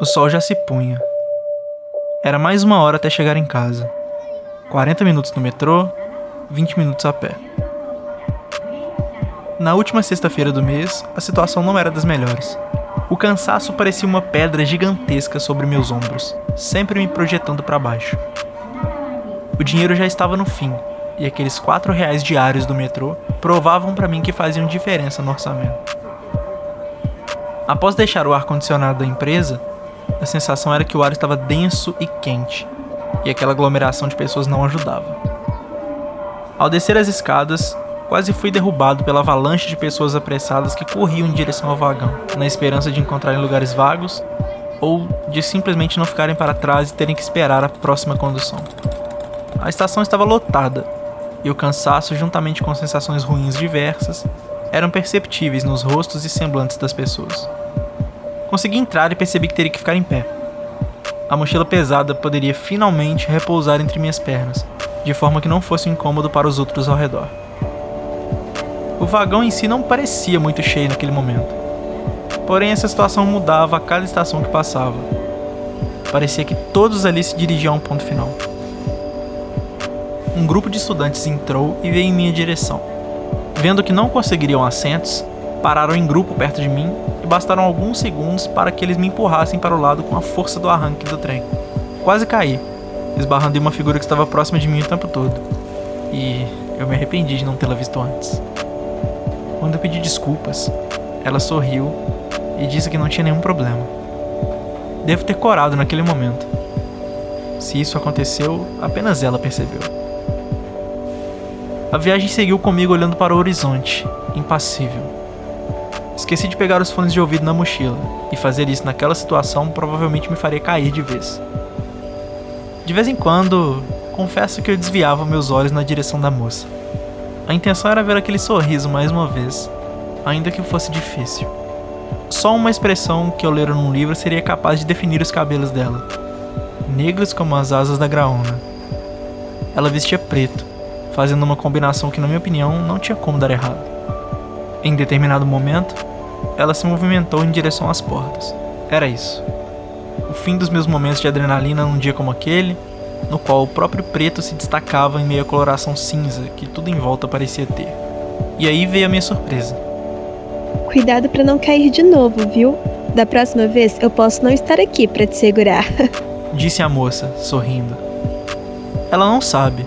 O sol já se punha. Era mais uma hora até chegar em casa. 40 minutos no metrô, 20 minutos a pé. Na última sexta-feira do mês, a situação não era das melhores. O cansaço parecia uma pedra gigantesca sobre meus ombros, sempre me projetando para baixo. O dinheiro já estava no fim, e aqueles quatro reais diários do metrô provavam para mim que faziam diferença no orçamento. Após deixar o ar-condicionado da empresa, a sensação era que o ar estava denso e quente, e aquela aglomeração de pessoas não ajudava. Ao descer as escadas, quase fui derrubado pela avalanche de pessoas apressadas que corriam em direção ao vagão, na esperança de encontrarem lugares vagos ou de simplesmente não ficarem para trás e terem que esperar a próxima condução. A estação estava lotada e o cansaço, juntamente com sensações ruins diversas, eram perceptíveis nos rostos e semblantes das pessoas. Consegui entrar e percebi que teria que ficar em pé. A mochila pesada poderia finalmente repousar entre minhas pernas, de forma que não fosse um incômodo para os outros ao redor. O vagão em si não parecia muito cheio naquele momento. Porém, essa situação mudava a cada estação que passava. Parecia que todos ali se dirigiam a um ponto final. Um grupo de estudantes entrou e veio em minha direção. Vendo que não conseguiriam assentos, pararam em grupo perto de mim e bastaram alguns segundos para que eles me empurrassem para o lado com a força do arranque do trem. Quase caí, esbarrando em uma figura que estava próxima de mim o tempo todo. E eu me arrependi de não tê-la visto antes. Quando eu pedi desculpas, ela sorriu e disse que não tinha nenhum problema. Devo ter corado naquele momento. Se isso aconteceu, apenas ela percebeu. A viagem seguiu comigo olhando para o horizonte, impassível. Esqueci de pegar os fones de ouvido na mochila, e fazer isso naquela situação provavelmente me faria cair de vez. De vez em quando, confesso que eu desviava meus olhos na direção da moça. A intenção era ver aquele sorriso mais uma vez, ainda que fosse difícil. Só uma expressão que eu lera num livro seria capaz de definir os cabelos dela. Negros como as asas da graúna. Ela vestia preto, fazendo uma combinação que, na minha opinião, não tinha como dar errado. Em determinado momento, ela se movimentou em direção às portas. Era isso. O fim dos meus momentos de adrenalina num dia como aquele, no qual o próprio preto se destacava em meio à coloração cinza que tudo em volta parecia ter. E aí veio a minha surpresa. Cuidado para não cair de novo, viu? Da próxima vez eu posso não estar aqui para te segurar. Disse a moça, sorrindo. Ela não sabe,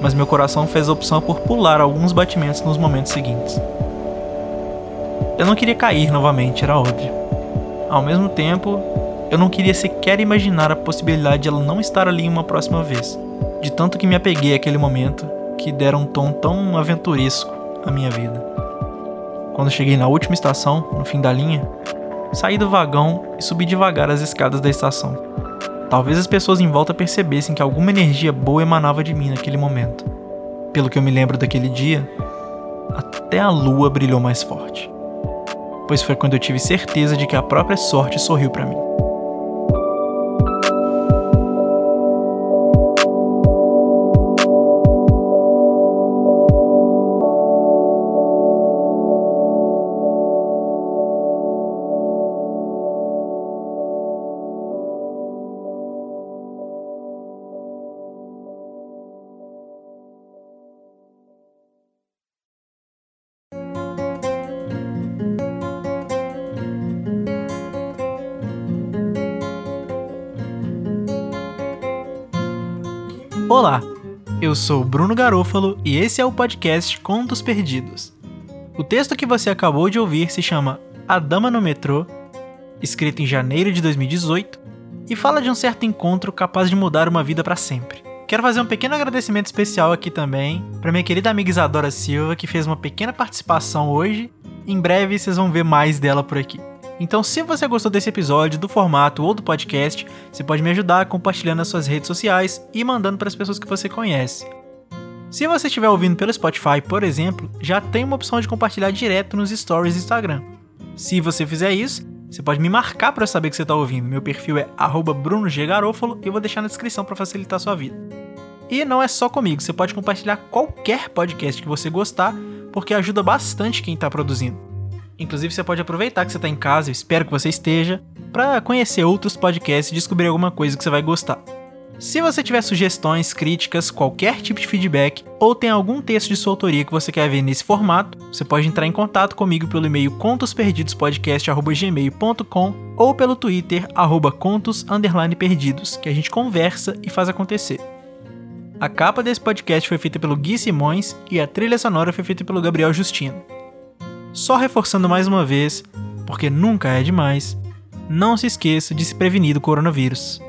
mas meu coração fez a opção por pular alguns batimentos nos momentos seguintes. Eu não queria cair novamente, era óbvio. Ao mesmo tempo, eu não queria sequer imaginar a possibilidade de ela não estar ali uma próxima vez, de tanto que me apeguei àquele momento que dera um tom tão aventuresco à minha vida. Quando cheguei na última estação, no fim da linha, saí do vagão e subi devagar as escadas da estação. Talvez as pessoas em volta percebessem que alguma energia boa emanava de mim naquele momento. Pelo que eu me lembro daquele dia, até a lua brilhou mais forte pois foi quando eu tive certeza de que a própria sorte sorriu para mim. Olá, eu sou Bruno Garofalo e esse é o podcast Contos Perdidos. O texto que você acabou de ouvir se chama A Dama no Metrô, escrito em janeiro de 2018, e fala de um certo encontro capaz de mudar uma vida para sempre. Quer Quero fazer um pequeno agradecimento especial aqui também para minha querida amiga Isadora Silva, que fez uma pequena participação hoje. Em breve vocês vão ver mais dela por aqui. Então, se você gostou desse episódio, do formato ou do podcast, você pode me ajudar compartilhando nas suas redes sociais e mandando para as pessoas que você conhece. Se você estiver ouvindo pelo Spotify, por exemplo, já tem uma opção de compartilhar direto nos stories do Instagram. Se você fizer isso, você pode me marcar para saber que você está ouvindo. Meu perfil é @brunoggarofalo e eu vou deixar na descrição para facilitar a sua vida. E não é só comigo, você pode compartilhar qualquer podcast que você gostar, porque ajuda bastante quem está produzindo. Inclusive, você pode aproveitar que você está em casa, eu espero que você esteja, para conhecer outros podcasts e descobrir alguma coisa que você vai gostar. Se você tiver sugestões, críticas, qualquer tipo de feedback ou tem algum texto de sua autoria que você quer ver nesse formato, você pode entrar em contato comigo pelo e-mail contosperdidospodcast@gmail.com ou pelo Twitter @contos_perdidos, que a gente conversa e faz acontecer. A capa desse podcast foi feita pelo Gui Simões e a trilha sonora foi feita pelo Gabriel Justino. Só reforçando mais uma vez, porque nunca é demais, não se esqueça de se prevenir do coronavírus.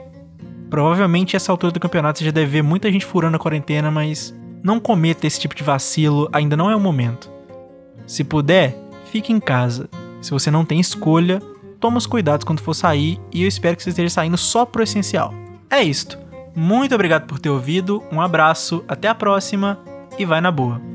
Provavelmente essa altura do campeonato você já deve ver muita gente furando a quarentena, mas não cometa esse tipo de vacilo, ainda não é o momento. Se puder, fique em casa. Se você não tem escolha, toma os cuidados quando for sair e eu espero que você esteja saindo só pro essencial. É isto. Muito obrigado por ter ouvido, um abraço, até a próxima e vai na boa.